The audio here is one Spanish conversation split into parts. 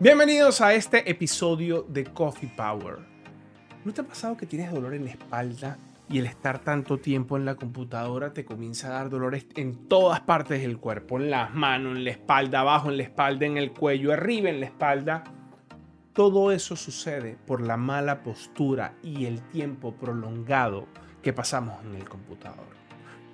Bienvenidos a este episodio de Coffee Power. ¿No te ha pasado que tienes dolor en la espalda y el estar tanto tiempo en la computadora te comienza a dar dolores en todas partes del cuerpo? En las manos, en la espalda, abajo en la espalda, en el cuello, arriba en la espalda. Todo eso sucede por la mala postura y el tiempo prolongado que pasamos en el computador.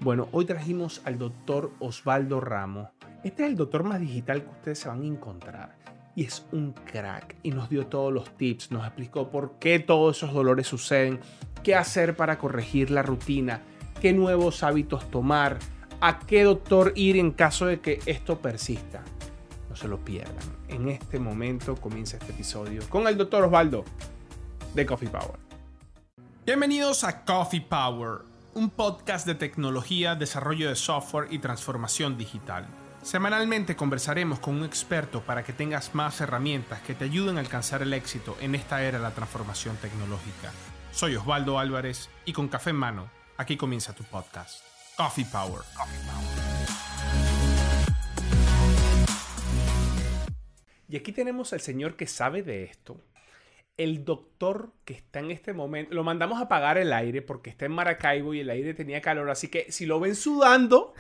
Bueno, hoy trajimos al doctor Osvaldo Ramos. Este es el doctor más digital que ustedes se van a encontrar y es un crack y nos dio todos los tips, nos explicó por qué todos esos dolores suceden, qué hacer para corregir la rutina, qué nuevos hábitos tomar, a qué doctor ir en caso de que esto persista. No se lo pierdan. En este momento comienza este episodio con el doctor Osvaldo de Coffee Power. Bienvenidos a Coffee Power, un podcast de tecnología, desarrollo de software y transformación digital. Semanalmente conversaremos con un experto para que tengas más herramientas que te ayuden a alcanzar el éxito en esta era de la transformación tecnológica. Soy Osvaldo Álvarez y con café en mano, aquí comienza tu podcast. Coffee Power. Y aquí tenemos al señor que sabe de esto. El doctor que está en este momento, lo mandamos a apagar el aire porque está en Maracaibo y el aire tenía calor, así que si lo ven sudando,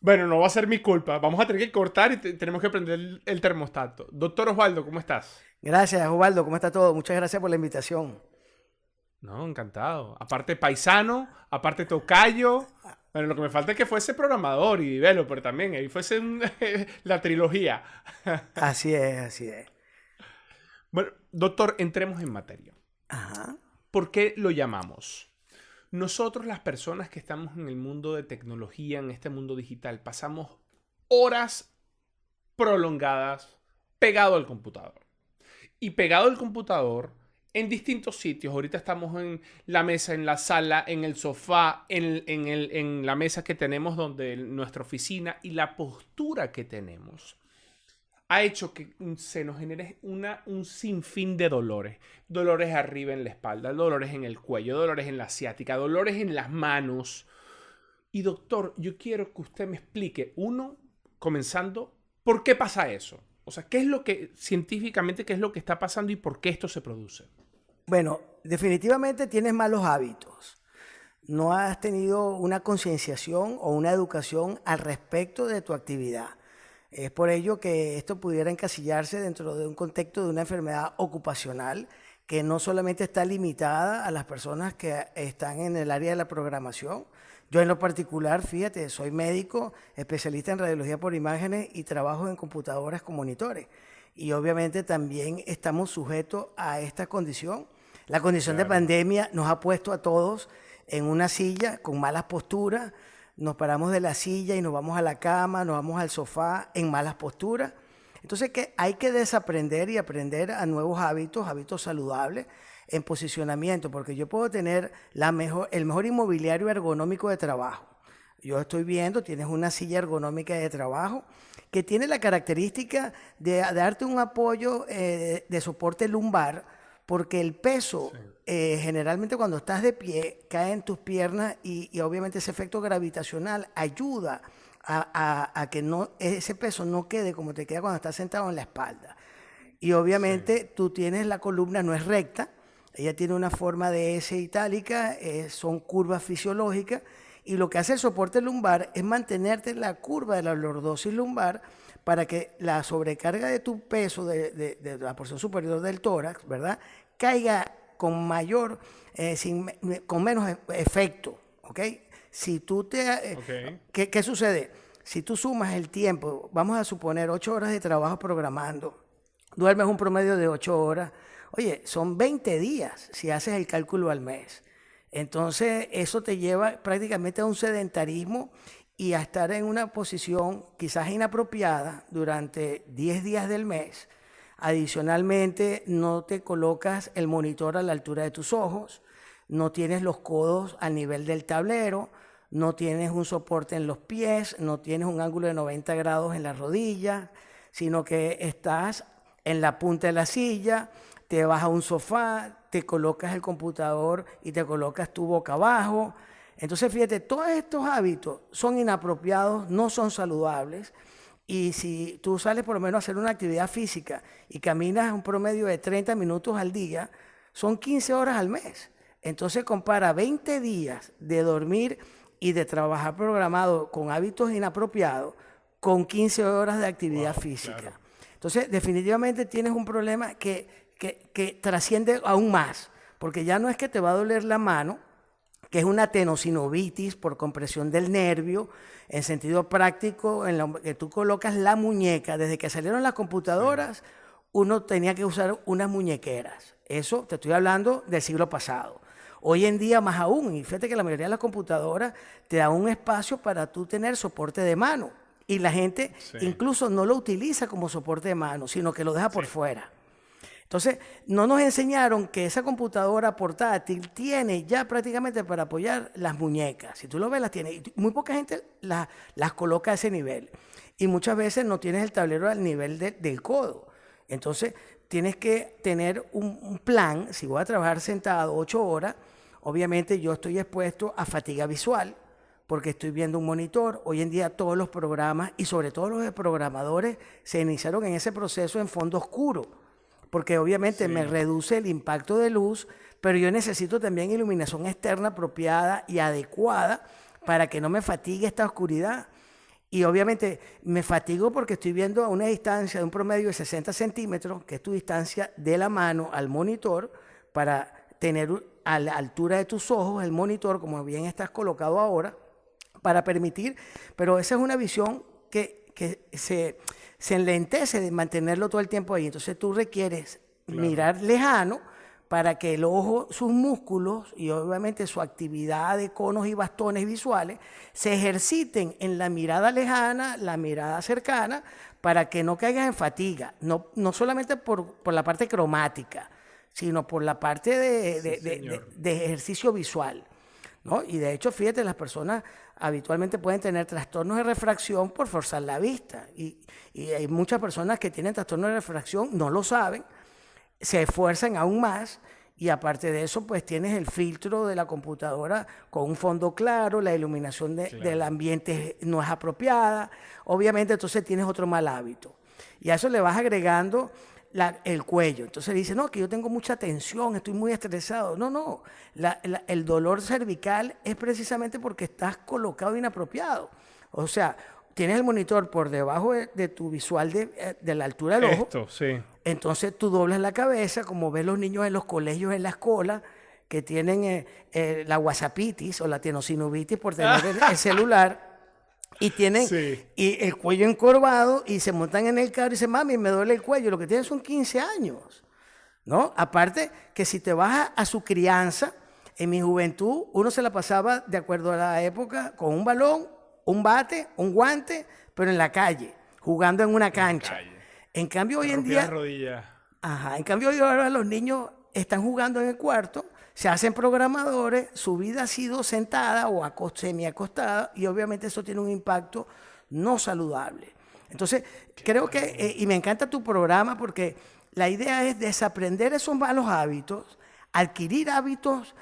bueno, no va a ser mi culpa. Vamos a tener que cortar y tenemos que prender el, termostato. Doctor Osvaldo, ¿cómo estás? Gracias, Osvaldo. ¿Cómo está todo? Muchas gracias por la invitación. No, encantado. Aparte paisano, aparte tocayo. Bueno, lo que me falta es que fuese programador y developer también. Ahí fuese la trilogía. así es, así es. Bueno, doctor, entremos en materia. Ajá. ¿Por qué lo llamamos? Nosotros las personas que estamos en el mundo de tecnología, en este mundo digital, pasamos horas prolongadas pegado al computador. Y pegado al computador en distintos sitios. Ahorita estamos en la mesa, en la sala, en el sofá, en, en la mesa que tenemos donde nuestra oficina y la postura que tenemos ha hecho que se nos genere una, un sinfín de dolores. Dolores arriba en la espalda, dolores en el cuello, dolores en la asiática, dolores en las manos. Y doctor, yo quiero que usted me explique, uno, comenzando, ¿por qué pasa eso? O sea, ¿qué es lo que científicamente, qué es lo que está pasando y por qué esto se produce? Bueno, definitivamente tienes malos hábitos. No has tenido una concienciación o una educación al respecto de tu actividad. Es por ello que esto pudiera encasillarse dentro de un contexto de una enfermedad ocupacional que no solamente está limitada a las personas que están en el área de la programación. Yo en lo particular, fíjate, soy médico, especialista en radiología por imágenes y trabajo en computadoras con monitores. Y obviamente también estamos sujetos a esta condición. La condición de pandemia nos ha puesto a todos en una silla con malas posturas, nos paramos de la silla y nos vamos a la cama, nos vamos al sofá en malas posturas. Entonces que hay que desaprender y aprender a nuevos hábitos, hábitos saludables en posicionamiento, porque yo puedo tener la mejor, el mejor inmobiliario ergonómico de trabajo. Yo estoy viendo, tienes una silla ergonómica de trabajo que tiene la característica de, darte un apoyo eh, de soporte lumbar porque el peso eh, generalmente cuando estás de pie cae en tus piernas y, obviamente ese efecto gravitacional ayuda a, que no, ese peso no quede como te queda cuando estás sentado en la espalda. Y obviamente tú tienes la columna, no es recta, ella tiene una forma de S itálica, eh, son curvas fisiológicas y lo que hace el soporte lumbar es mantenerte en la curva de la lordosis lumbar para que la sobrecarga de tu peso de, la porción superior del tórax, ¿verdad? Caiga con mayor, eh, con menos e, efecto, ¿ok? Si tú te... Eh, ¿qué, sucede? Si tú sumas el tiempo, vamos a suponer ocho horas de trabajo programando, duermes un promedio de ocho horas, oye, son 20 días si haces el cálculo al mes. Entonces, eso te lleva prácticamente a un sedentarismo y a estar en una posición quizás inapropiada durante 10 días del mes. Adicionalmente, no te colocas el monitor a la altura de tus ojos, no tienes los codos al nivel del tablero, no tienes un soporte en los pies, no tienes un ángulo de 90 grados en la rodilla, sino que estás en la punta de la silla, te vas a un sofá, te colocas el computador y te colocas tu boca abajo, entonces, fíjate, todos estos hábitos son inapropiados, no son saludables Y si tú sales por lo menos a hacer una actividad física y caminas un promedio de 30 minutos al día, son 15 horas al mes. Entonces compara 20 días de dormir y de trabajar programado con hábitos inapropiados con 15 horas de actividad física. Entonces, definitivamente tienes un problema que, que, que, trasciende aún más, porque ya no es que te va a doler la mano, que es una tenosinovitis por compresión del nervio, en sentido práctico, en lo que tú colocas la muñeca. Desde que salieron las computadoras, uno tenía que usar unas muñequeras. Eso te estoy hablando del siglo pasado. Hoy en día más aún, y fíjate que la mayoría de las computadoras te dan un espacio para tú tener soporte de mano. Y la gente incluso no lo utiliza como soporte de mano, sino que lo deja por fuera. Entonces, no nos enseñaron que esa computadora portátil tiene ya prácticamente para apoyar las muñecas. Si tú lo ves, las tiene. muy poca gente las coloca a ese nivel. Y muchas veces no tienes el tablero al nivel del codo. Entonces, tienes que tener un, un, plan. Si voy a trabajar sentado ocho horas, obviamente yo estoy expuesto a fatiga visual porque estoy viendo un monitor. Hoy en día todos los programas y sobre todo los programadores se iniciaron en ese proceso en fondo oscuro porque obviamente me reduce el impacto de luz, pero yo necesito también iluminación externa apropiada y adecuada para que no me fatigue esta oscuridad. Y obviamente me fatigo porque estoy viendo a una distancia de un promedio de 60 centímetros, que es tu distancia de la mano al monitor, para tener a la altura de tus ojos el monitor, como bien estás colocado ahora, para permitir, pero esa es una visión que, que se se enlentece de mantenerlo todo el tiempo ahí. Entonces tú requieres mirar lejano para que el ojo, sus músculos y obviamente su actividad de conos y bastones visuales se ejerciten en la mirada lejana, la mirada cercana, para que no caigas en fatiga, no, no solamente por, por la parte cromática, sino por la parte de, de ejercicio visual. ¿no? Y de hecho, fíjate, las personas habitualmente pueden tener trastornos de refracción por forzar la vista. Y, hay muchas personas que tienen trastornos de refracción, no lo saben, se esfuerzan aún más y aparte de eso, pues tienes el filtro de la computadora con un fondo claro, la iluminación del ambiente no es apropiada, obviamente entonces tienes otro mal hábito. Y a eso le vas agregando el cuello. Entonces dice, no, que yo tengo mucha tensión, estoy muy estresado. No, no, el dolor cervical es precisamente porque estás colocado inapropiado. O sea, tienes el monitor por debajo de, tu visual de, eh, de, la altura del ojo. Esto, sí. Entonces tú doblas la cabeza, como ves los niños en los colegios en la escuela, que tienen eh, eh, la whatsappitis o la tenosinovitis por tener el celular y tienen y el cuello encorvado y se montan en el carro y dicen, mami, me duele el cuello. Lo que tienen son 15 años. ¿no? Aparte que si te vas a, su crianza, en mi juventud uno se la pasaba de acuerdo a la época con un balón, un bate, un guante, pero en la calle, jugando en una cancha. En, cambio hoy en día... Ajá, en cambio hoy ahora los niños están jugando en el cuarto se hacen programadores, su vida ha sido sentada o semi-acostada y obviamente eso tiene un impacto no saludable. Entonces, creo que, eh, y me encanta tu programa porque la idea es desaprender esos malos hábitos, adquirir hábitos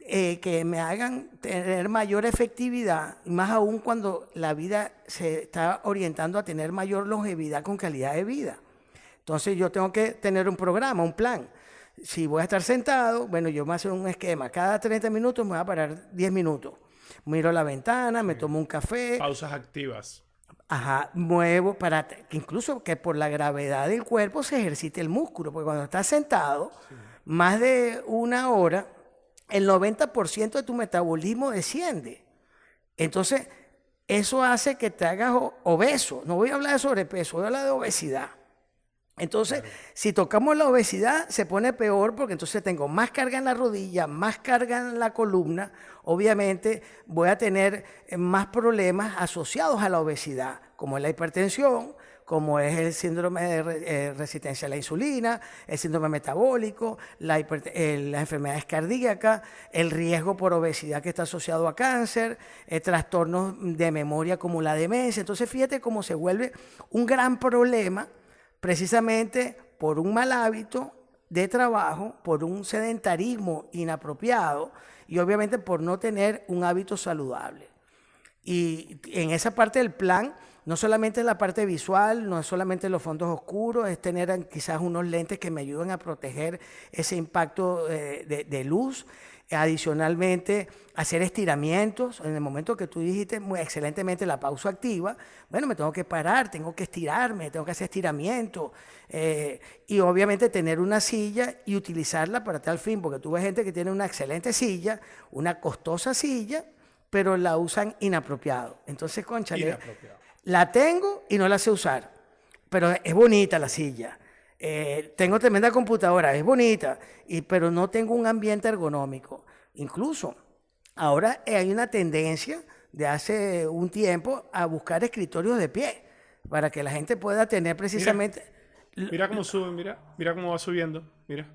eh, que me hagan tener mayor efectividad, más aún cuando la vida se está orientando a tener mayor longevidad con calidad de vida. Entonces yo tengo que tener un programa, un plan si voy a estar sentado, bueno, yo me hago un esquema. Cada 30 minutos me voy a parar 10 minutos. Miro la ventana, me tomo un café. Pausas activas. Ajá, muevo para que incluso que por la gravedad del cuerpo se ejercite el músculo, porque cuando estás sentado más de una hora, el 90% de tu metabolismo desciende. Entonces, eso hace que te hagas obeso. No voy a hablar de sobrepeso, voy a hablar de obesidad. Entonces, si tocamos la obesidad, se pone peor porque entonces tengo más carga en la rodilla, más carga en la columna. Obviamente voy a tener eh, más problemas asociados a la obesidad, como es la hipertensión, como es el síndrome de eh, resistencia a la insulina, el síndrome metabólico, la eh, las enfermedades cardíacas, el riesgo por obesidad que está asociado a cáncer, trastornos de memoria como la demencia. Entonces, fíjate cómo se vuelve un gran problema precisamente por un mal hábito de trabajo, por un sedentarismo inapropiado y obviamente por no tener un hábito saludable. Y en esa parte del plan, no solamente la parte visual, no es solamente los fondos oscuros, es tener quizás unos lentes que me ayuden a proteger ese impacto eh, de, de luz Adicionalmente, hacer estiramientos. En el momento que tú dijiste muy excelentemente la pausa activa, bueno, me tengo que parar, tengo que estirarme, tengo que hacer estiramiento. Eh, y obviamente tener una silla y utilizarla para tal fin, porque tú ves gente que tiene una excelente silla, una costosa silla, pero la usan inapropiado. Entonces, concha, la tengo y no la sé usar, pero es bonita la silla. Eh, tengo tremenda computadora, es bonita, y, pero no tengo un ambiente ergonómico. Incluso ahora hay una tendencia de hace un tiempo a buscar escritorios de pie para que la gente pueda tener precisamente... Mira, cómo sube, mira, mira cómo va subiendo, mira.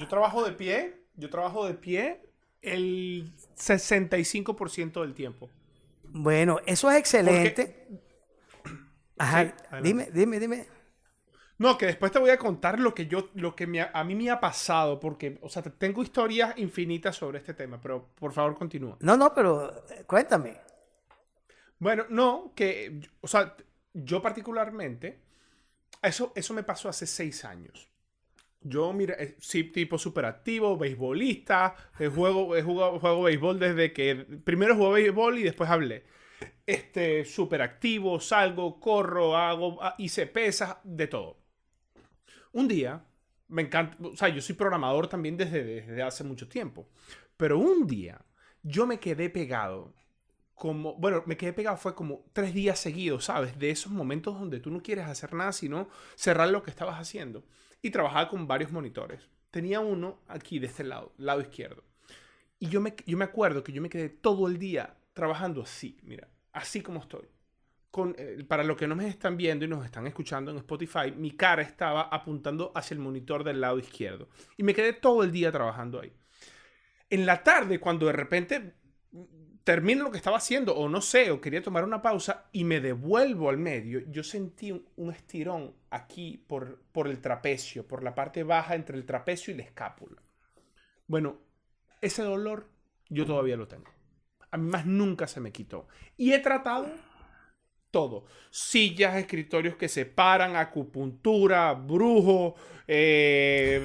Yo, trabajo de pie, yo trabajo de pie el 65% del tiempo. Bueno, eso es excelente. Ajá, dime, dime, dime. No, que después te voy a contar lo que yo, lo que a mí me ha pasado, porque, o sea, tengo historias infinitas sobre este tema, pero por favor continúa. No, no, pero eh, cuéntame. Bueno, no, que, o sea, yo particularmente, eso, eso me pasó hace seis años. Yo, mira, eh, sí, tipo súper activo, beisbolista, eh, juego, jugado, juego béisbol desde que primero jugué béisbol y después hablé. Este, súper activo, salgo, corro, hago, ah, hice pesas, de todo. Un día, me encanta, o sea, yo soy programador también desde, desde hace mucho tiempo, pero un día yo me quedé pegado como, bueno, me quedé pegado fue como tres días seguidos, ¿sabes? De esos momentos donde tú no quieres hacer nada sino cerrar lo que estabas haciendo. Y trabajaba con varios monitores. Tenía uno aquí de este lado, lado izquierdo. Y yo me, yo me acuerdo que yo me quedé todo el día trabajando así, mira, así como estoy. Eh, para los que no me están viendo y nos están escuchando en Spotify, mi cara estaba apuntando hacia el monitor del lado izquierdo. Y me quedé todo el día trabajando ahí. En la tarde, cuando de repente termino lo que estaba haciendo, o no sé, o quería tomar una pausa y me devuelvo al medio, yo sentí un, estirón aquí por, por el trapecio, por la parte baja entre el trapecio y la escápula. Bueno, ese dolor yo todavía lo tengo. A mí más nunca se me quitó. Y he tratado todo. Sillas, escritorios que se paran, acupuntura, brujo, eh,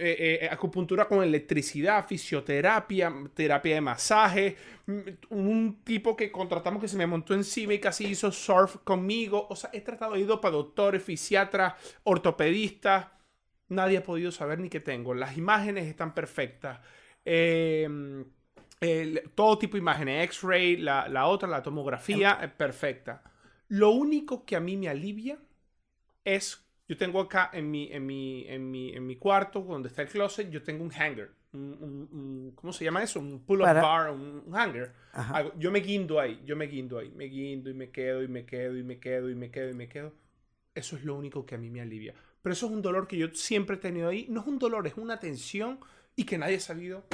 eh, eh, acupuntura con electricidad, fisioterapia, terapia de masaje. Mm, un tipo que contratamos que se me montó encima y casi hizo surf conmigo. O sea, he tratado de ir para doctores, fisiatras, ortopedistas. Nadie ha podido saber ni qué tengo. Las imágenes están perfectas. todo tipo de imágenes, X-ray, la, la, otra, la tomografía, em perfecta. Lo único que a mí me alivia es, yo tengo acá en mi, en mi, en mi, en mi cuarto, donde está el closet, yo tengo un hanger. Un, ¿Cómo se llama eso? Un pull-up bar, un, hanger. Yo me guindo ahí, yo me guindo ahí, me guindo y me quedo y me quedo y me quedo y me quedo y me quedo. Eso es lo único que a mí me alivia. Pero eso es un dolor que yo siempre he tenido ahí. No es un dolor, es una tensión y que nadie ha sabido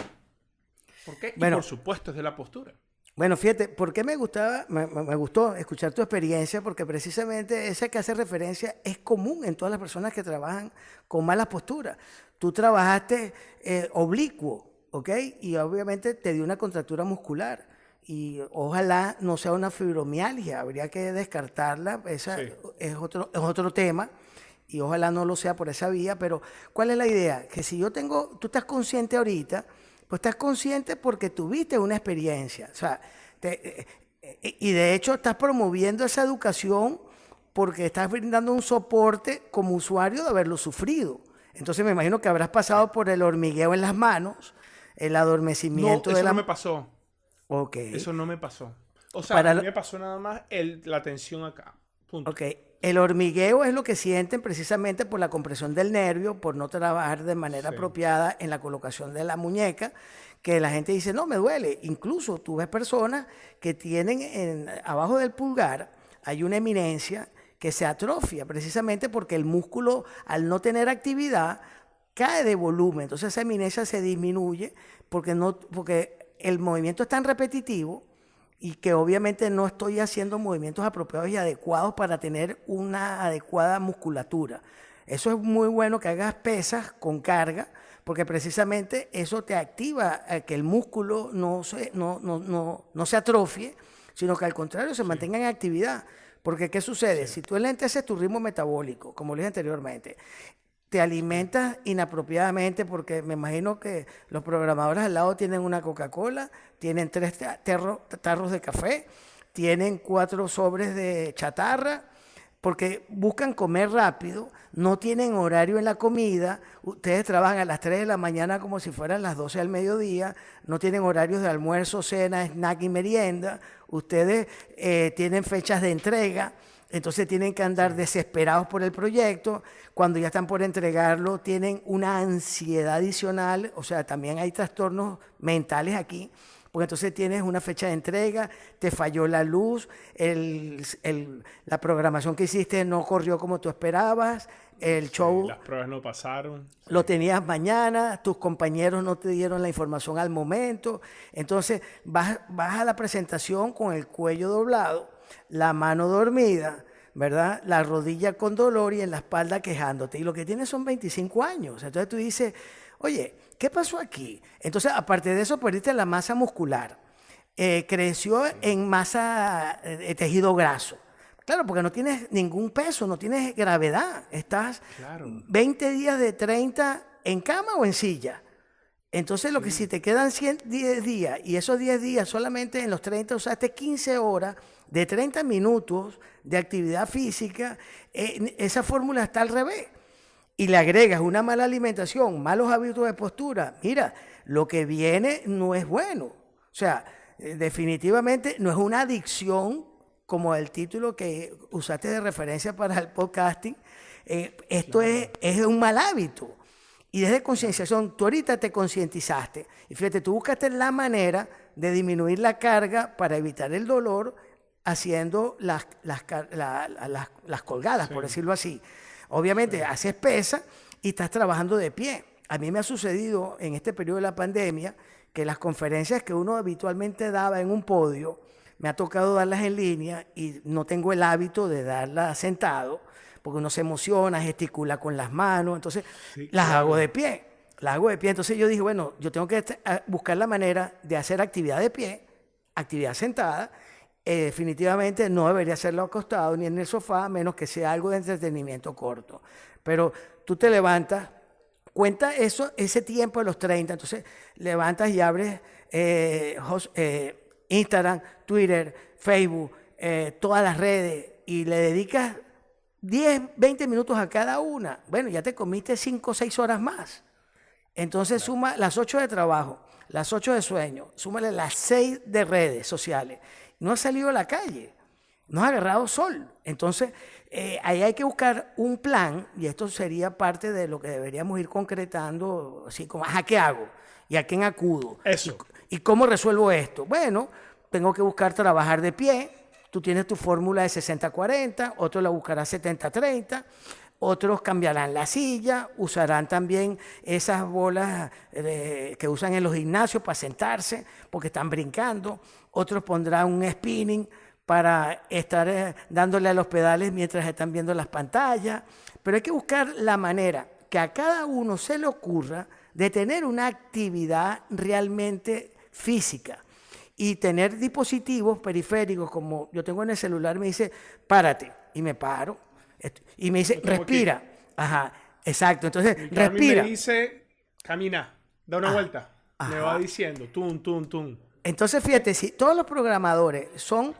por qué. y por supuesto es de la postura. Bueno, fíjate, ¿por qué me gustaba, me, gustó escuchar tu experiencia? Porque precisamente ese que hace referencia es común en todas las personas que trabajan con malas posturas. Tú trabajaste eh, oblicuo, ¿ok? Y obviamente te dio una contractura muscular. Y ojalá no sea una fibromialgia, habría que descartarla, esa es, otro, es otro tema y ojalá no lo sea por esa vía, pero ¿cuál es la idea? Que si yo tengo, tú estás consciente ahorita pues estás consciente porque tuviste una experiencia. O sea, eh, y de hecho estás promoviendo esa educación porque estás brindando un soporte como usuario de haberlo sufrido. Entonces me imagino que habrás pasado por el hormigueo en las manos, el adormecimiento no, eso de la... no me pasó. Ok. Eso no me pasó. O sea, a mí me pasó nada más el, la tensión acá. Punto. Ok. El hormigueo es lo que sienten precisamente por la compresión del nervio, por no trabajar de manera apropiada en la colocación de la muñeca, que la gente dice, no, me duele. Incluso tú ves personas que tienen en, abajo del pulgar, hay una eminencia que se atrofia precisamente porque el músculo, al no tener actividad, cae de volumen. Entonces esa eminencia se disminuye porque, no, porque el movimiento es tan repetitivo y que obviamente no estoy haciendo movimientos apropiados y adecuados para tener una adecuada musculatura. Eso es muy bueno que hagas pesas con carga, porque precisamente eso te activa a que el músculo no se, no, no, no, no se atrofie, sino que al contrario se mantengan en actividad. Porque ¿qué sucede? Si tú haces tu ritmo metabólico, como le dije anteriormente, te alimentas inapropiadamente porque me imagino que los programadores al lado tienen una Coca-Cola, tienen tres tarros de café, tienen cuatro sobres de chatarra, porque buscan comer rápido, no tienen horario en la comida, ustedes trabajan a las 3 de la mañana como si fueran las 12 del mediodía, no tienen horarios de almuerzo, cena, snack y merienda, ustedes eh, tienen fechas de entrega, entonces tienen que andar desesperados por el proyecto, cuando ya están por entregarlo tienen una ansiedad adicional, o sea, también hay trastornos mentales aquí, porque entonces tienes una fecha de entrega, te falló la luz, la programación que hiciste no corrió como tú esperabas, el show... las pruebas no pasaron. Lo tenías mañana, tus compañeros no te dieron la información al momento, entonces vas, vas a la presentación con el cuello doblado, la mano dormida, ¿verdad? La rodilla con dolor y en la espalda quejándote. Y lo que tienes son 25 años. Entonces tú dices, oye, ¿Qué pasó aquí? Entonces, aparte de eso, perdiste la masa muscular. Eh, creció en masa eh, de tejido graso. Claro, porque no tienes ningún peso, no tienes gravedad. Estás 20 días de 30 en cama o en silla. Entonces, lo que si te quedan 10 días y esos 10 días solamente en los 30 usaste 15 horas de 30 minutos de actividad física, eh, esa fórmula está al revés y le agregas una mala alimentación, malos hábitos de postura, mira, lo que viene no es bueno. O sea, eh, definitivamente no es una adicción como el título que usaste de referencia para el podcasting. Eh, esto es, es un mal hábito. Y desde concienciación, tú ahorita te concientizaste. Y fíjate, tú buscaste la manera de disminuir la carga para evitar el dolor haciendo las, las, las, colgadas, por decirlo así. Obviamente haces pesa y estás trabajando de pie. A mí me ha sucedido en este periodo de la pandemia que las conferencias que uno habitualmente daba en un podio, me ha tocado darlas en línea y no tengo el hábito de darlas sentado, porque uno se emociona, gesticula con las manos, entonces las hago de pie, las hago de pie. Entonces yo dije, bueno, yo tengo que buscar la manera de hacer actividad de pie, actividad sentada, eh, definitivamente no debería hacerlo acostado ni en el sofá, menos que sea algo de entretenimiento corto. Pero tú te levantas, cuenta eso, ese tiempo de los 30, entonces levantas y abres eh, eh, Instagram, Twitter, Facebook, todas las redes y le dedicas 10, 20 minutos a cada una. Bueno, ya te comiste 5 o 6 horas más. Entonces suma las 8 de trabajo, las 8 de sueño, súmale las 6 de redes sociales no ha salido a la calle, no ha agarrado sol. Entonces, eh, ahí hay que buscar un plan, y esto sería parte de lo que deberíamos ir concretando, así como, ¿a qué hago? ¿Y a quién acudo? Eso. ¿Y, cómo resuelvo esto? Bueno, tengo que buscar trabajar de pie. Tú tienes tu fórmula de 60-40, otro la buscará 70-30 otros cambiarán la silla, usarán también esas bolas eh, que usan en los gimnasios para sentarse porque están brincando, otros pondrán un spinning para estar eh, dándole a los pedales mientras están viendo las pantallas, pero hay que buscar la manera que a cada uno se le ocurra de tener una actividad realmente física y tener dispositivos periféricos como yo tengo en el celular, me dice, párate, y me paro, y me dice, respira. Ajá, exacto. Entonces, respira. me dice, camina, da una vuelta. Me va diciendo, tum, tum, tum. Entonces, fíjate, si todos los programadores son,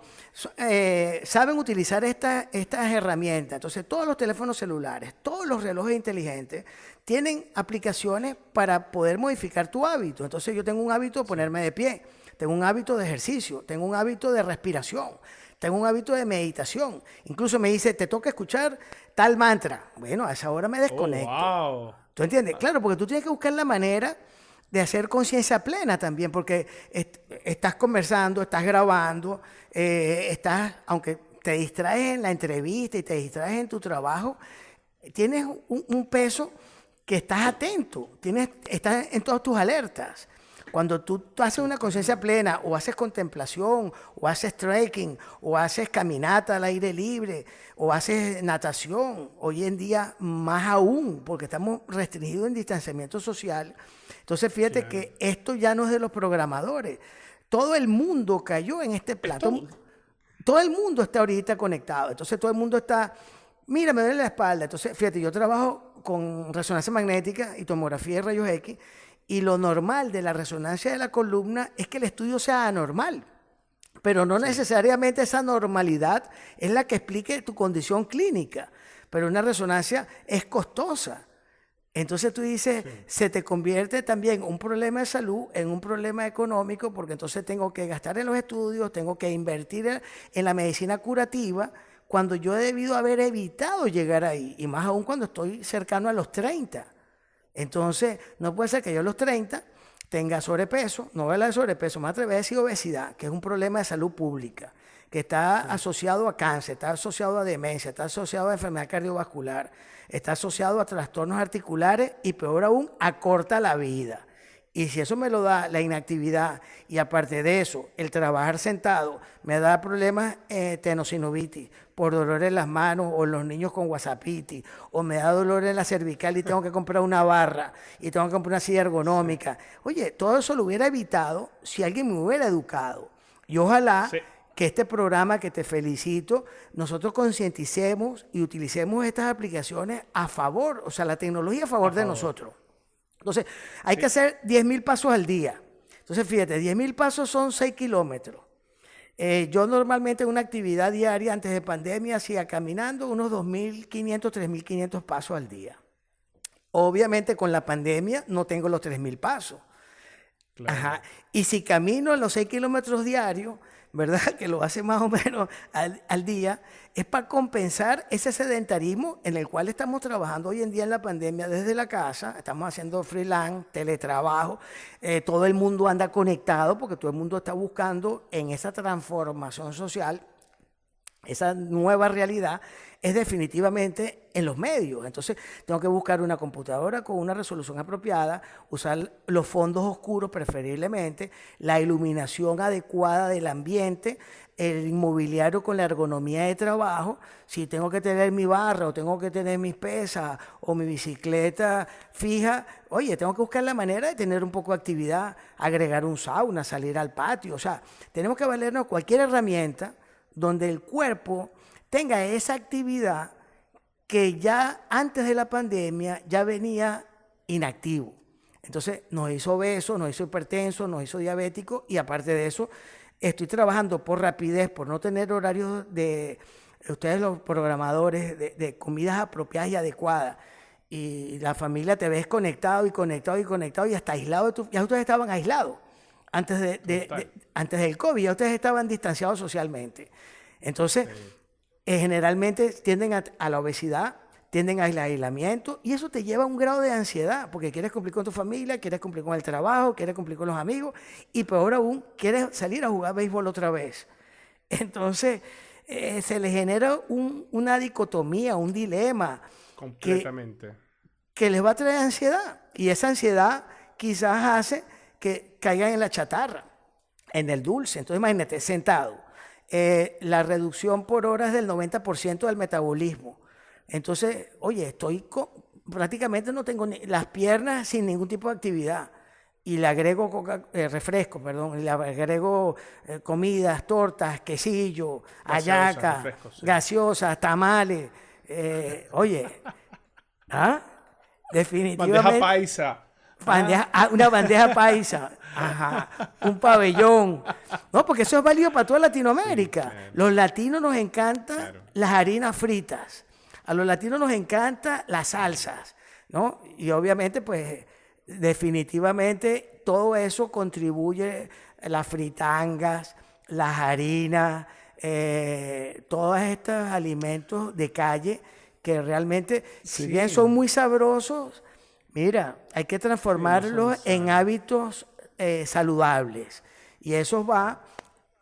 eh, saben utilizar estas herramientas, entonces todos los teléfonos celulares, todos los relojes inteligentes tienen aplicaciones para poder modificar tu hábito. Entonces, yo tengo un hábito de ponerme de pie, tengo un hábito de ejercicio, tengo un hábito de respiración, tengo un hábito de meditación. Incluso me dice, te toca escuchar tal mantra. Bueno, a esa hora me desconecto. Oh, ¿Tú entiendes? Claro, porque tú tienes que buscar la manera de hacer conciencia plena también, porque estás conversando, estás grabando, eh, estás, aunque te distraes en la entrevista y te distraes en tu trabajo, tienes un, peso que estás atento, tienes, estás en todas tus alertas. Cuando tú, haces una conciencia plena o haces contemplación o haces trekking o haces caminata al aire libre o haces natación, hoy en día más aún, porque estamos restringidos en distanciamiento social, entonces fíjate que esto ya no es de los programadores. Todo el mundo cayó en este plato. todo el mundo está ahorita conectado. Entonces todo el mundo está, mira, me duele la espalda. Entonces, fíjate, yo trabajo con resonancia magnética y tomografía de rayos X y lo normal de la resonancia de la columna es que el estudio sea anormal. Pero no necesariamente esa normalidad es la que explique tu condición clínica. Pero una resonancia es costosa. Entonces tú dices, se te convierte también un problema de salud en un problema económico, porque entonces tengo que gastar en los estudios, tengo que invertir en la medicina curativa, cuando yo he debido haber evitado llegar ahí, y más aún cuando estoy cercano a los 30. Entonces, no puede ser que yo a los 30 tenga sobrepeso, no voy a hablar de sobrepeso, más atrevo a decir obesidad, que es un problema de salud pública, que está asociado a cáncer, está asociado a demencia, está asociado a enfermedad cardiovascular está asociado a trastornos articulares y peor aún, acorta la vida. Y si eso me lo da la inactividad y aparte de eso, el trabajar sentado me da problemas eh, tenosinovitis, por dolor en las manos o los niños con wasapitis, o me da dolor en la cervical y tengo que comprar una barra y tengo que comprar una silla ergonómica. Oye, todo eso lo hubiera evitado si alguien me hubiera educado. Y ojalá que este programa que te felicito, nosotros concienticemos y utilicemos estas aplicaciones a favor, o sea, la tecnología a favor, de nosotros. Entonces, hay que hacer 10.000 pasos al día. Entonces, fíjate, 10.000 pasos son 6 kilómetros. Eh, yo normalmente en una actividad diaria antes de pandemia hacía caminando unos 2.500, 3.500 pasos al día. Obviamente con la pandemia no tengo los 3.000 pasos. Ajá. Y si camino los 6 kilómetros diarios, ¿verdad? Que lo hace más o menos al, día, es para compensar ese sedentarismo en el cual estamos trabajando hoy en día en la pandemia desde la casa, estamos haciendo freelance, teletrabajo, eh, todo el mundo anda conectado porque todo el mundo está buscando en esa transformación social, esa nueva realidad, es definitivamente en los medios. Entonces, tengo que buscar una computadora con una resolución apropiada, usar los fondos oscuros preferiblemente, la iluminación adecuada del ambiente, el inmobiliario con la ergonomía de trabajo, si tengo que tener mi barra o tengo que tener mis pesas o mi bicicleta fija, oye, tengo que buscar la manera de tener un poco de actividad, agregar un sauna, salir al patio, o sea, tenemos que valernos cualquier herramienta donde el cuerpo tenga esa actividad que ya antes de la pandemia ya venía inactivo. Entonces nos hizo obeso, nos hizo hipertenso, nos hizo diabético y aparte de eso estoy trabajando por rapidez, por no tener horarios de ustedes los programadores de, comidas apropiadas y adecuadas. Y la familia te ves conectado y conectado y conectado y hasta aislado. ya ustedes estaban aislados antes, de, antes del COVID, ya ustedes estaban distanciados socialmente. Entonces, eh, generalmente tienden a, la obesidad, tienden al aislamiento y eso te lleva a un grado de ansiedad porque quieres cumplir con tu familia, quieres cumplir con el trabajo, quieres cumplir con los amigos y peor aún, quieres salir a jugar béisbol otra vez. Entonces, eh, se le genera una dicotomía, un dilema. Completamente. Que, les va a traer ansiedad y esa ansiedad quizás hace que caigan en la chatarra, en el dulce. Entonces, imagínate, sentado eh, la reducción por horas del 90% del metabolismo. Entonces, oye, estoy prácticamente no tengo ni, las piernas sin ningún tipo de actividad. Y le agrego eh, refresco, perdón, y le agrego eh, comidas, tortas, quesillo, ayaca, gaseosas, tamales. oye, ¿ah? Definitivamente. Bandeja paisa. Ah, una bandeja paisa. Ajá, un pabellón. No, porque eso es válido para toda Latinoamérica. Los latinos nos encantan las harinas fritas. A los latinos nos encantan las salsas, ¿no? Y obviamente, pues, definitivamente todo eso contribuye, las fritangas, las harinas, eh, todos estos alimentos de calle que realmente, si bien son muy sabrosos, mira, hay que transformarlos en hábitos eh, saludables. Y eso va,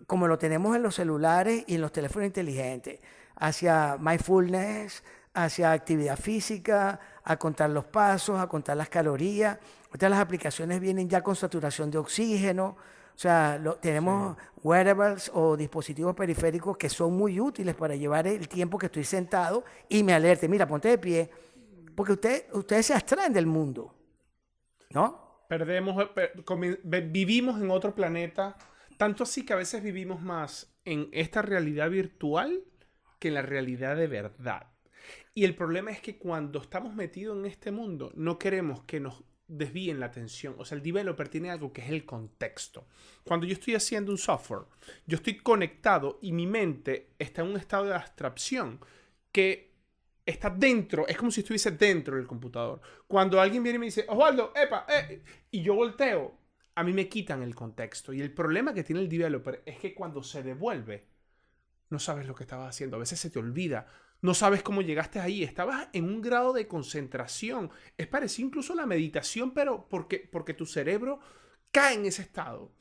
como lo tenemos en los celulares y en los teléfonos inteligentes, hacia mindfulness, hacia actividad física, a contar los pasos, a contar las calorías. Otras las aplicaciones vienen ya con saturación de oxígeno. O sea, tenemos wearables o dispositivos periféricos que son muy útiles para llevar el tiempo que estoy sentado y me alerte. Mira, ponte de pie, porque usted, ustedes se abstraen del mundo, ¿no? Perdemos, eh, vivimos en otro planeta, tanto así que a veces vivimos más en esta realidad virtual que en la realidad de verdad. Y el problema es que cuando estamos metidos en este mundo, no queremos que nos desvíen la atención. O sea, el developer tiene algo que es el contexto. Cuando yo estoy haciendo un software, yo estoy conectado y mi mente está en un estado de abstracción que está dentro, es como si estuviese dentro del computador. Cuando alguien viene y me dice, Osvaldo, epa, eh", y yo volteo, a mí me quitan el contexto. Y el problema que tiene el developer es que cuando se devuelve, no sabes lo que estabas haciendo. A veces se te olvida. No sabes cómo llegaste ahí. Estabas en un grado de concentración. Es parecido incluso a la meditación, pero porque, porque tu cerebro cae en ese estado.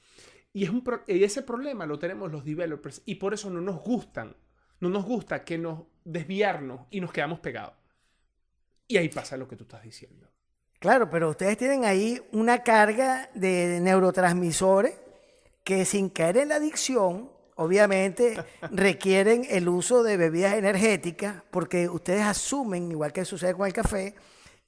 Y, es un y ese problema lo tenemos los developers y por eso no nos gustan. No nos gusta que nos desviarnos y nos quedamos pegados. Y ahí pasa lo que tú estás diciendo. Claro, pero ustedes tienen ahí una carga de neurotransmisores que sin caer en la adicción, obviamente requieren el uso de bebidas energéticas porque ustedes asumen, igual que sucede con el café,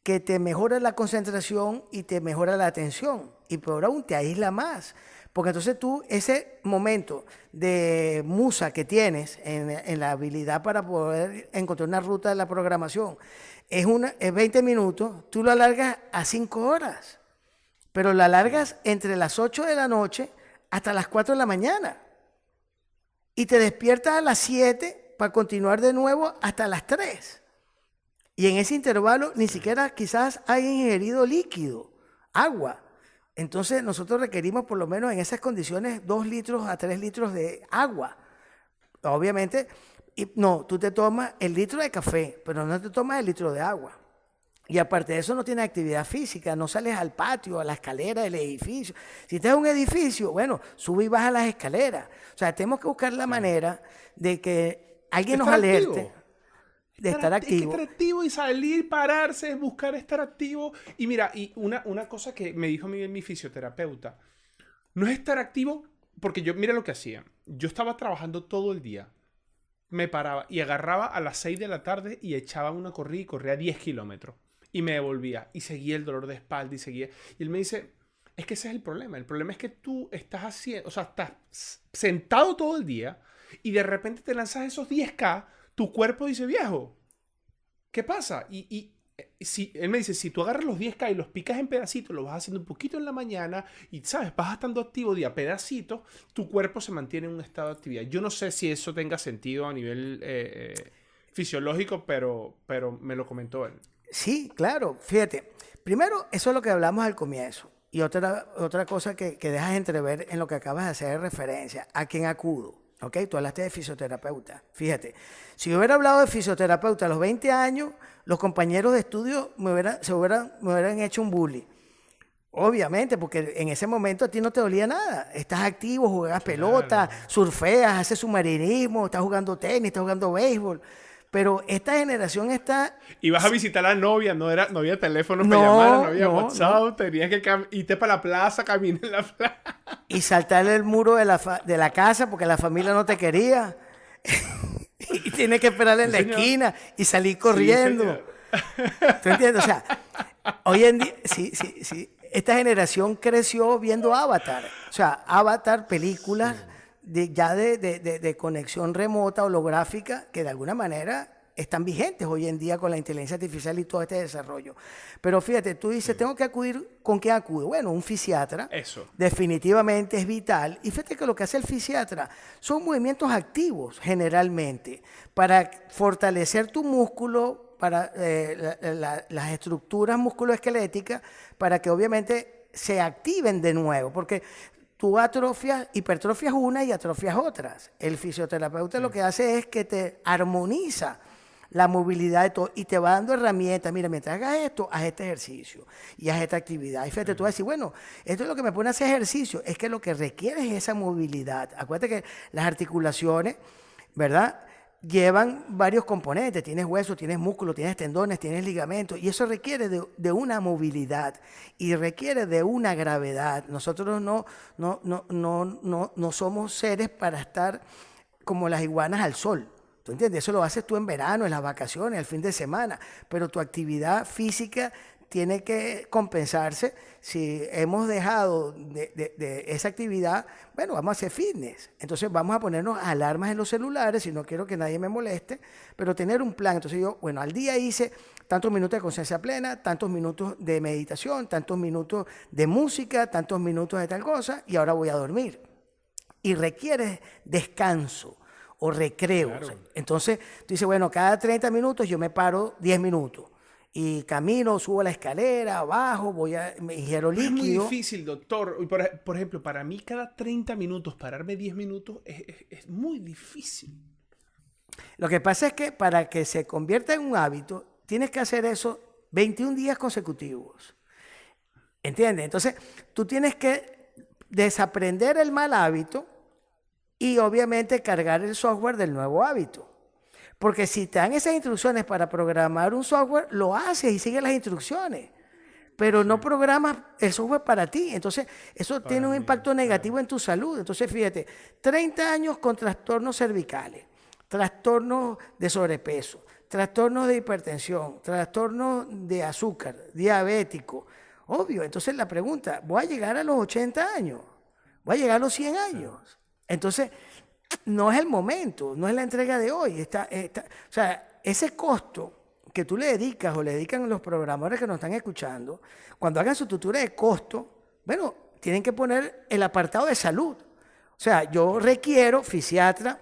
que te mejora la concentración y te mejora la atención. Y peor aún, te aísla más. Porque entonces tú, ese momento de musa que tienes en, la habilidad para poder encontrar una ruta de la programación, es, una, es 20 minutos, tú lo alargas a 5 horas. Pero lo alargas entre las 8 de la noche hasta las 4 de la mañana. Y te despiertas a las 7 para continuar de nuevo hasta las 3. Y en ese intervalo ni siquiera quizás hay ingerido líquido, agua. Entonces nosotros requerimos por lo menos en esas condiciones 2 litros a 3 litros de agua. Obviamente, no, tú te tomas el litro de café, pero no te tomas el litro de agua. Y aparte de eso no tienes actividad física, no sales al patio, a la escalera del edificio. Si estás en un edificio, bueno, sube y baja las escaleras. O sea, tenemos que buscar la manera de que alguien nos alerte de estar, activo. estar activo y salir, pararse, buscar estar activo. Y mira, y una, una cosa que me dijo mi, mi fisioterapeuta, no es estar activo, porque yo, mira lo que hacía. Yo estaba trabajando todo el día, me paraba y agarraba a las 6 de la tarde y echaba una corrida y corría 10 kilómetros. Y me devolvía y seguía el dolor de espalda y seguía. Y él me dice, es que ese es el problema. El problema es que tú estás haciendo, o sea, estás sentado todo el día y de repente te lanzas esos 10K tu cuerpo dice, viejo, ¿qué pasa? Y, eh, si, él me dice, si tú agarras los 10K y los picas en pedacitos, lo vas haciendo un poquito en la mañana y, ¿sabes? Vas estando activo día a pedacitos, tu cuerpo se mantiene en un estado de actividad. Yo no sé si eso tenga sentido a nivel eh, eh, fisiológico, pero, pero me lo comentó él. Sí, claro. Fíjate, primero, eso es lo que hablamos al comienzo. Y otra, otra cosa que, que dejas entrever en lo que acabas de hacer referencia, a quién acudo. ¿Ok? Tú hablaste de fisioterapeuta. Fíjate, si yo hubiera hablado de fisioterapeuta a los 20 años, los compañeros de estudio me hubieran, se hubieran, me hubieran hecho un bully. Obviamente, porque en ese momento a ti no te dolía nada. Estás activo, juegas pelota, surfeas, haces submarinismo, estás jugando tenis, estás jugando béisbol. Pero esta generación está... Y vas a visitar a la novia, no, era, no había teléfono para llamar, no había WhatsApp, tenías que irte para la plaza, caminar en la plaza. Y saltar el muro de la, de la casa porque la familia no te quería. y tienes que esperar en la esquina y salir corriendo. ¿Tú entiendes? O sea, hoy en día, sí, sí, sí. Esta generación creció viendo Avatar. O sea, Avatar, películas ya de, conexión remota, holográfica, que de alguna manera están vigentes hoy en día con la inteligencia artificial y todo este desarrollo. Pero fíjate, tú dices, tengo que acudir, ¿con qué acudo? Bueno, un fisiatra. Eso. Definitivamente es vital. Y fíjate que lo que hace el fisiatra son movimientos activos, generalmente, para fortalecer tu músculo, para eh, las estructuras musculoesqueléticas, para que obviamente se activen de nuevo. Porque tú atrofias, hipertrofias una y atrofias otras. El fisioterapeuta lo que hace es que te armoniza la movilidad de todo y te va dando herramientas. Mira, mientras hagas esto, haz este ejercicio y haz esta actividad. Y fíjate, tú vas a decir, bueno, esto es lo que me pone a hacer ejercicio. Es que lo que requiere es esa movilidad. Acuérdate que las articulaciones, ¿verdad? Llevan varios componentes. Tienes hueso, tienes músculo, tienes tendones, tienes ligamentos. Y eso requiere de, una movilidad y requiere de una gravedad. Nosotros no, no, no, no, no, somos seres para estar como las iguanas al sol. ¿Tú entiendes? Eso lo haces tú en verano, en las vacaciones, el fin de semana. Pero tu actividad física tiene que compensarse. Si hemos dejado de, esa actividad, bueno, vamos a hacer fitness. Entonces vamos a ponernos alarmas en los celulares, si no quiero que nadie me moleste, pero tener un plan. Entonces yo, bueno, al día hice tantos minutos de conciencia plena, tantos minutos de meditación, tantos minutos de música, tantos minutos de tal cosa, y ahora voy a dormir. Y requiere descanso o recreo. Entonces, tú dices, bueno, cada 30 minutos yo me paro 10 minutos y camino, subo la escalera, bajo, voy a, me ingiero líquido. Es muy difícil, doctor. Por, por, ejemplo, para mí cada 30 minutos, pararme 10 minutos, es, es, muy difícil. Lo que pasa es que para que se convierta en un hábito, tienes que hacer eso 21 días consecutivos. ¿Entiendes? Entonces, tú tienes que desaprender el mal hábito y obviamente cargar el software del nuevo hábito. Porque si te dan esas instrucciones para programar un software, lo haces y sigues las instrucciones. Pero no programas el software para ti. Entonces, eso tiene un impacto negativo en tu salud. Entonces, fíjate, 30 años con trastornos cervicales, trastornos de sobrepeso, trastornos de hipertensión, trastornos de azúcar, diabético. Obvio. Entonces, la pregunta, ¿voy a llegar a los 80 años? ¿Voy a llegar a los 100 años? Entonces, no es el momento, no es la entrega de hoy. Está, o sea, ese costo que tú le dedicas o le dedican los programadores que nos están escuchando, cuando hagan su tutura de costo, bueno, tienen que poner el apartado de salud. O sea, yo requiero fisiatra,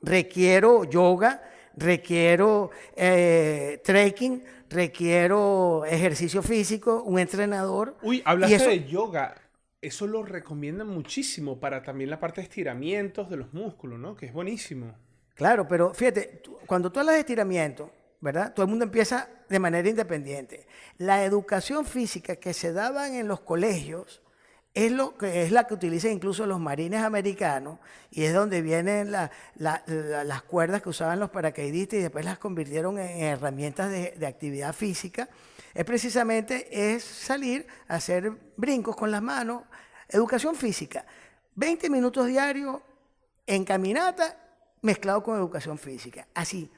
requiero yoga, requiero eh, trekking, requiero ejercicio físico, un entrenador. Uy, hablaste de yoga eso lo recomiendan muchísimo para también la parte de estiramientos de los músculos, ¿no? Que es buenísimo. Claro, pero fíjate, cuando tú hablas de estiramiento, ¿verdad? Todo el mundo empieza de manera independiente. La educación física que se daban en los colegios es, lo que, es la que utilizan incluso los marines americanos y es donde vienen las cuerdas que usaban los paracaidistas y después las convirtieron en herramientas de, de actividad física es precisamente es salir a hacer brincos con las manos, educación física. 20 minutos diarios en caminata mezclado con educación física. Así,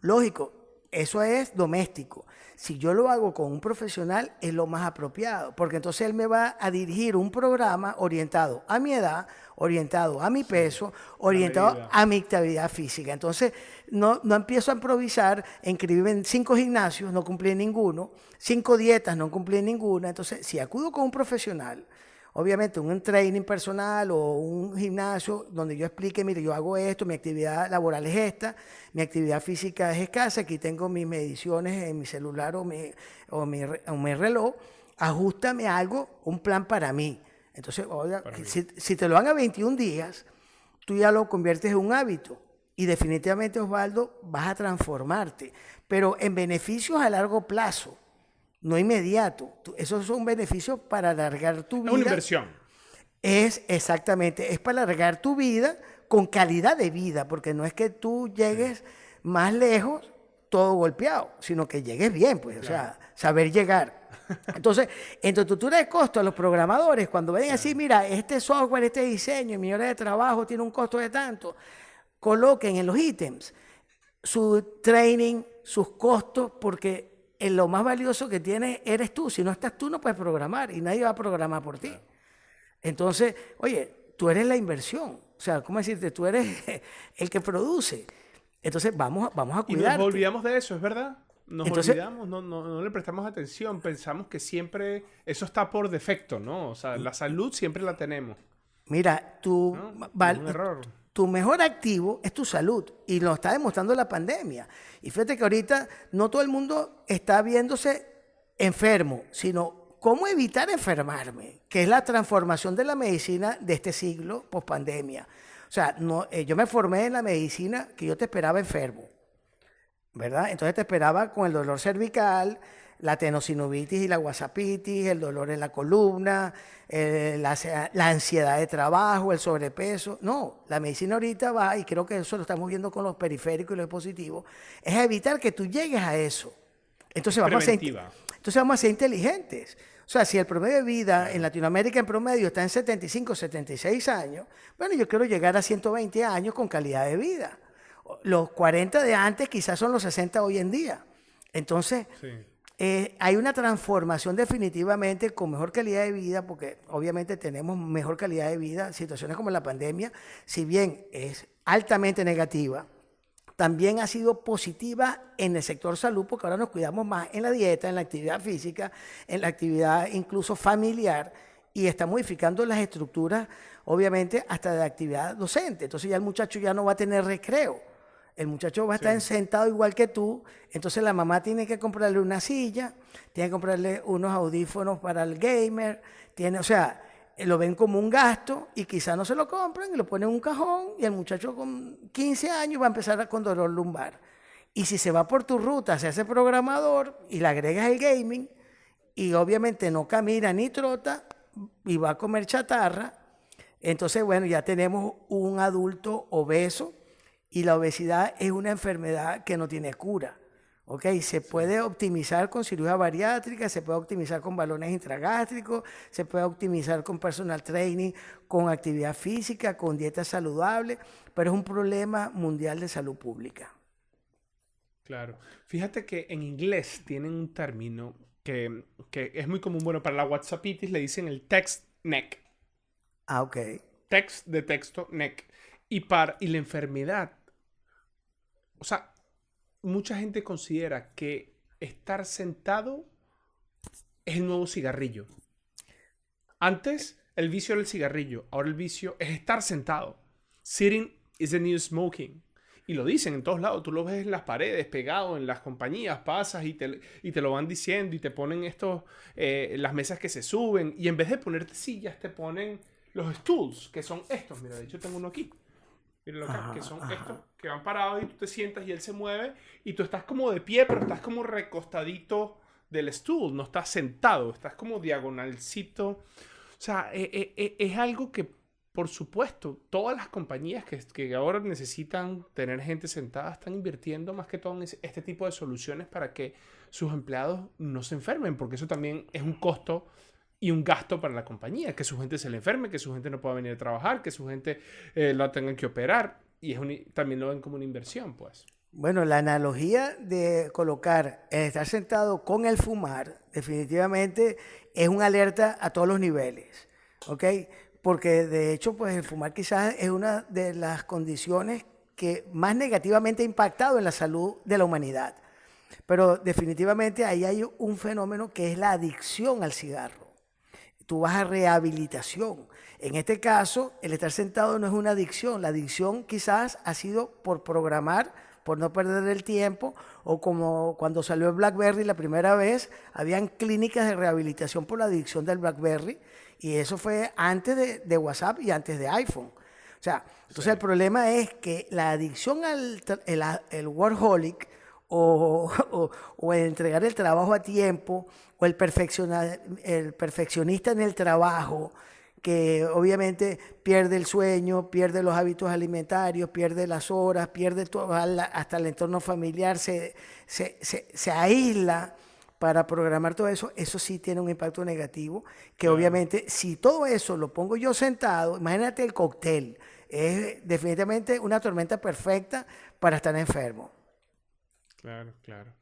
lógico, eso es doméstico. Si yo lo hago con un profesional, es lo más apropiado, porque entonces él me va a dirigir un programa orientado a mi edad, orientado a mi peso, orientado a mi actividad física. Entonces, no, no empiezo a improvisar, inscribirme en cinco gimnasios, no cumplí ninguno, cinco dietas, no cumplí ninguna. Entonces, si acudo con un profesional, obviamente un training personal o un gimnasio donde yo explique, mire, yo hago esto, mi actividad laboral es esta, mi actividad física es escasa, aquí tengo mis mediciones en mi celular o mi, o mi, o mi reloj, ajustame algo, un plan para mí. Entonces, oiga, si, si, te lo dan a 21 días, tú ya lo conviertes en un hábito. Y definitivamente, Osvaldo, vas a transformarte, pero en beneficios a largo plazo no inmediato. Esos son beneficios para alargar tu vida. Es una inversión. Es exactamente, es para alargar tu vida con calidad de vida, porque no es que tú llegues más lejos todo golpeado, sino que llegues bien, pues, o sea, saber llegar. Entonces, en tu estructura de costo, a los programadores, cuando ven así, mira, este software, este diseño, mi hora de trabajo tiene un costo de tanto, coloquen en los ítems su training, sus costos, porque lo más valioso que tienes eres tú. Si no estás tú, no puedes programar y nadie va a programar por ti. Entonces, oye, tú eres la inversión. O sea, ¿cómo decirte? Tú eres el que produce. Entonces, vamos, vamos a cuidar. Y nos olvidamos de eso, ¿es verdad? Nos olvidamos, no, no, no, le prestamos atención. Pensamos que siempre eso está por defecto, ¿no? O sea, la salud siempre la tenemos. Mira, tú... un error tu mejor activo es tu salud y lo está demostrando la pandemia. Y fíjate que ahorita no todo el mundo está viéndose enfermo, sino cómo evitar enfermarme, que es la transformación de la medicina de este siglo post pandemia. O sea, eh, yo me formé en la medicina que yo te esperaba enfermo, ¿verdad? Entonces te esperaba con el dolor cervical, la tenosinovitis y la guasapitis, el dolor en la columna, la, ansiedad de trabajo, el sobrepeso. No, la medicina ahorita va, y creo que eso lo estamos viendo con los periféricos y los dispositivos, es evitar que tú llegues a eso. Entonces vamos, a ser, entonces vamos a ser inteligentes. O sea, si el promedio de vida en Latinoamérica en promedio está en 75, 76 años, bueno, yo quiero llegar a 120 años con calidad de vida. Los 40 de antes quizás son los 60 hoy en día. Entonces, eh, hay una transformación definitivamente con mejor calidad de vida, porque obviamente tenemos mejor calidad de vida. Situaciones como la pandemia, si bien es altamente negativa, también ha sido positiva en el sector salud, porque ahora nos cuidamos más en la dieta, en la actividad física, en la actividad incluso familiar, y está modificando las estructuras, obviamente, hasta de actividad docente. Entonces ya el muchacho ya no va a tener recreo. El muchacho va a estar sentado igual que tú, entonces la mamá tiene que comprarle una silla, tiene que comprarle unos audífonos para el gamer, tiene, o sea, eh, lo ven como un gasto y quizá no se lo compran y lo ponen en un cajón y el muchacho con 15 años va a empezar con dolor lumbar. Y si se va por tu ruta, se hace programador y le agregas el gaming y obviamente no camina ni trota y va a comer chatarra, entonces bueno, ya tenemos un adulto obeso y la obesidad es una enfermedad que no tiene cura. Ok, se puede optimizar con cirugía bariátrica, se puede optimizar con balones intragástricos, se puede optimizar con personal training, con actividad física, con dieta saludable, pero es un problema mundial de salud pública. Claro. Fíjate que en inglés tienen un término que, es muy común, bueno, para la WhatsAppitis le dicen el text neck. Ah, ok. Text de texto neck. Y, para, y la enfermedad, o sea, mucha gente considera que estar sentado es el nuevo cigarrillo. Antes el vicio era el cigarrillo, ahora el vicio es estar sentado. Sitting is the new smoking. Y lo dicen en todos lados, tú lo ves en las paredes, pegado en las compañías, pasas y te, lo van diciendo y te ponen estos, eh, las mesas que se suben y en vez de ponerte sillas te ponen los stools, que son estos. Mira, de hecho tengo uno aquí que son estos que van parados y tú te sientas y él se mueve y tú estás como de pie, pero estás como recostadito del stool, no estás sentado, estás como diagonalcito. O sea, e, e, e, es, algo que, por supuesto, todas las compañías que, que, ahora necesitan tener gente sentada están invirtiendo más que todo en este tipo de soluciones para que sus empleados no se enfermen, porque eso también es un costo y un gasto para la compañía, que su gente se le enferme, que su gente no pueda venir a trabajar, que su gente eh, la tengan que operar y es también lo ven como una inversión, pues. Bueno, la analogía de colocar el estar sentado con el fumar definitivamente es una alerta a todos los niveles, ¿ok? Porque de hecho, pues el fumar quizás es una de las condiciones que más negativamente ha impactado en la salud de la humanidad. Pero definitivamente ahí hay un fenómeno que es la adicción al cigarro tú vas a rehabilitación. En este caso, el estar sentado no es una adicción. La adicción quizás ha sido por programar, por no perder el tiempo, o como cuando salió el BlackBerry la primera vez, habían clínicas de rehabilitación por la adicción del BlackBerry, y eso fue antes de, WhatsApp y antes de iPhone. O sea, entonces el problema es que la adicción al el, el workaholic o, o, o entregar el trabajo a tiempo o el, el perfeccionista en el trabajo, que obviamente pierde el sueño, pierde los hábitos alimentarios, pierde las horas, pierde todo, hasta el entorno familiar, se, se, se, aísla para programar todo eso, eso sí tiene un impacto negativo, que obviamente si todo eso lo pongo yo sentado, imagínate el cóctel, es definitivamente una tormenta perfecta para estar enfermo. Claro, claro.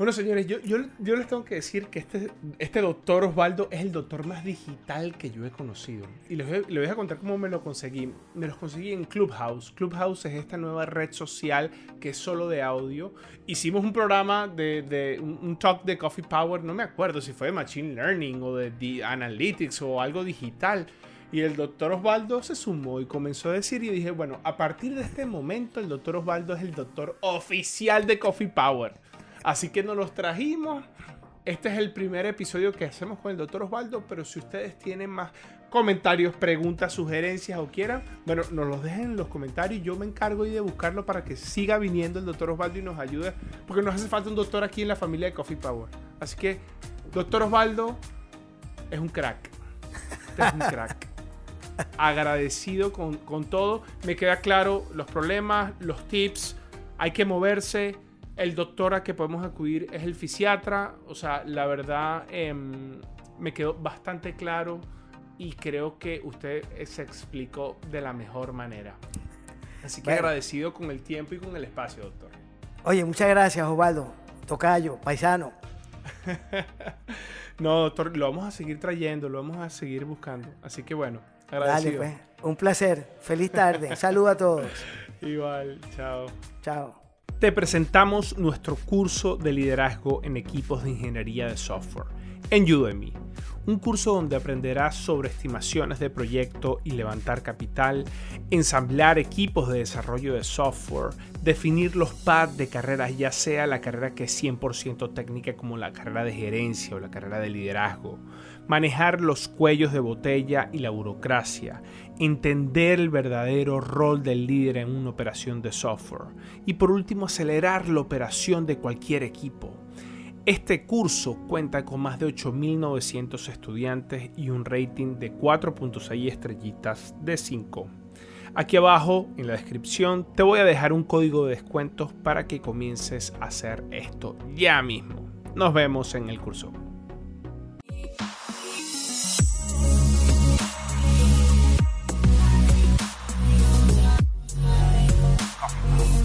Bueno, señores, yo, les tengo que decir que este, este doctor Osvaldo es el doctor más digital que yo he conocido. Y les voy, a contar cómo me lo conseguí. Me los conseguí en Clubhouse. Clubhouse es esta nueva red social que es solo de audio. Hicimos un programa de un, talk de Coffee Power, no me acuerdo si fue de Machine Learning o de, Analytics o algo digital. Y el doctor Osvaldo se sumó y comenzó a decir, y dije, bueno, a partir de este momento el doctor Osvaldo es el doctor oficial de Coffee Power. Así que nos los trajimos. Este es el primer episodio que hacemos con el doctor Osvaldo, pero si ustedes tienen más comentarios, preguntas, sugerencias o quieran, bueno, nos los dejen en los comentarios. Yo me encargo de buscarlo para que siga viniendo el doctor Osvaldo y nos ayude, porque nos hace falta un doctor aquí en la familia de Coffee Power. Así que, doctor Osvaldo es un crack. es un crack. Agradecido con, con todo. Me queda claro los problemas, los tips. Hay que moverse el doctor a que podemos acudir es el fisiatra. O sea, la verdad em, me quedó bastante claro y creo que usted se explicó de la mejor manera. Así que agradecido con el tiempo y con el espacio, doctor. Oye, muchas gracias, Osvaldo. Tocayo, paisano. no, doctor, lo vamos a seguir trayendo, lo vamos a seguir buscando. Así que bueno, agradecido. Dale, pues. Un placer. Feliz tarde. Saludos a todos. Igual, chao. Chao. Te presentamos nuestro curso de liderazgo en equipos de ingeniería de software en Udemy un curso donde aprenderás sobre estimaciones de proyecto y levantar capital, ensamblar equipos de desarrollo de software, definir los paths de carreras, ya sea la carrera que es 100% técnica como la carrera de gerencia o la carrera de liderazgo, manejar los cuellos de botella y la burocracia, entender el verdadero rol del líder en una operación de software y por último acelerar la operación de cualquier equipo. Este curso cuenta con más de 8.900 estudiantes y un rating de 4.6 estrellitas de 5. Aquí abajo en la descripción te voy a dejar un código de descuentos para que comiences a hacer esto ya mismo. Nos vemos en el curso. Stop.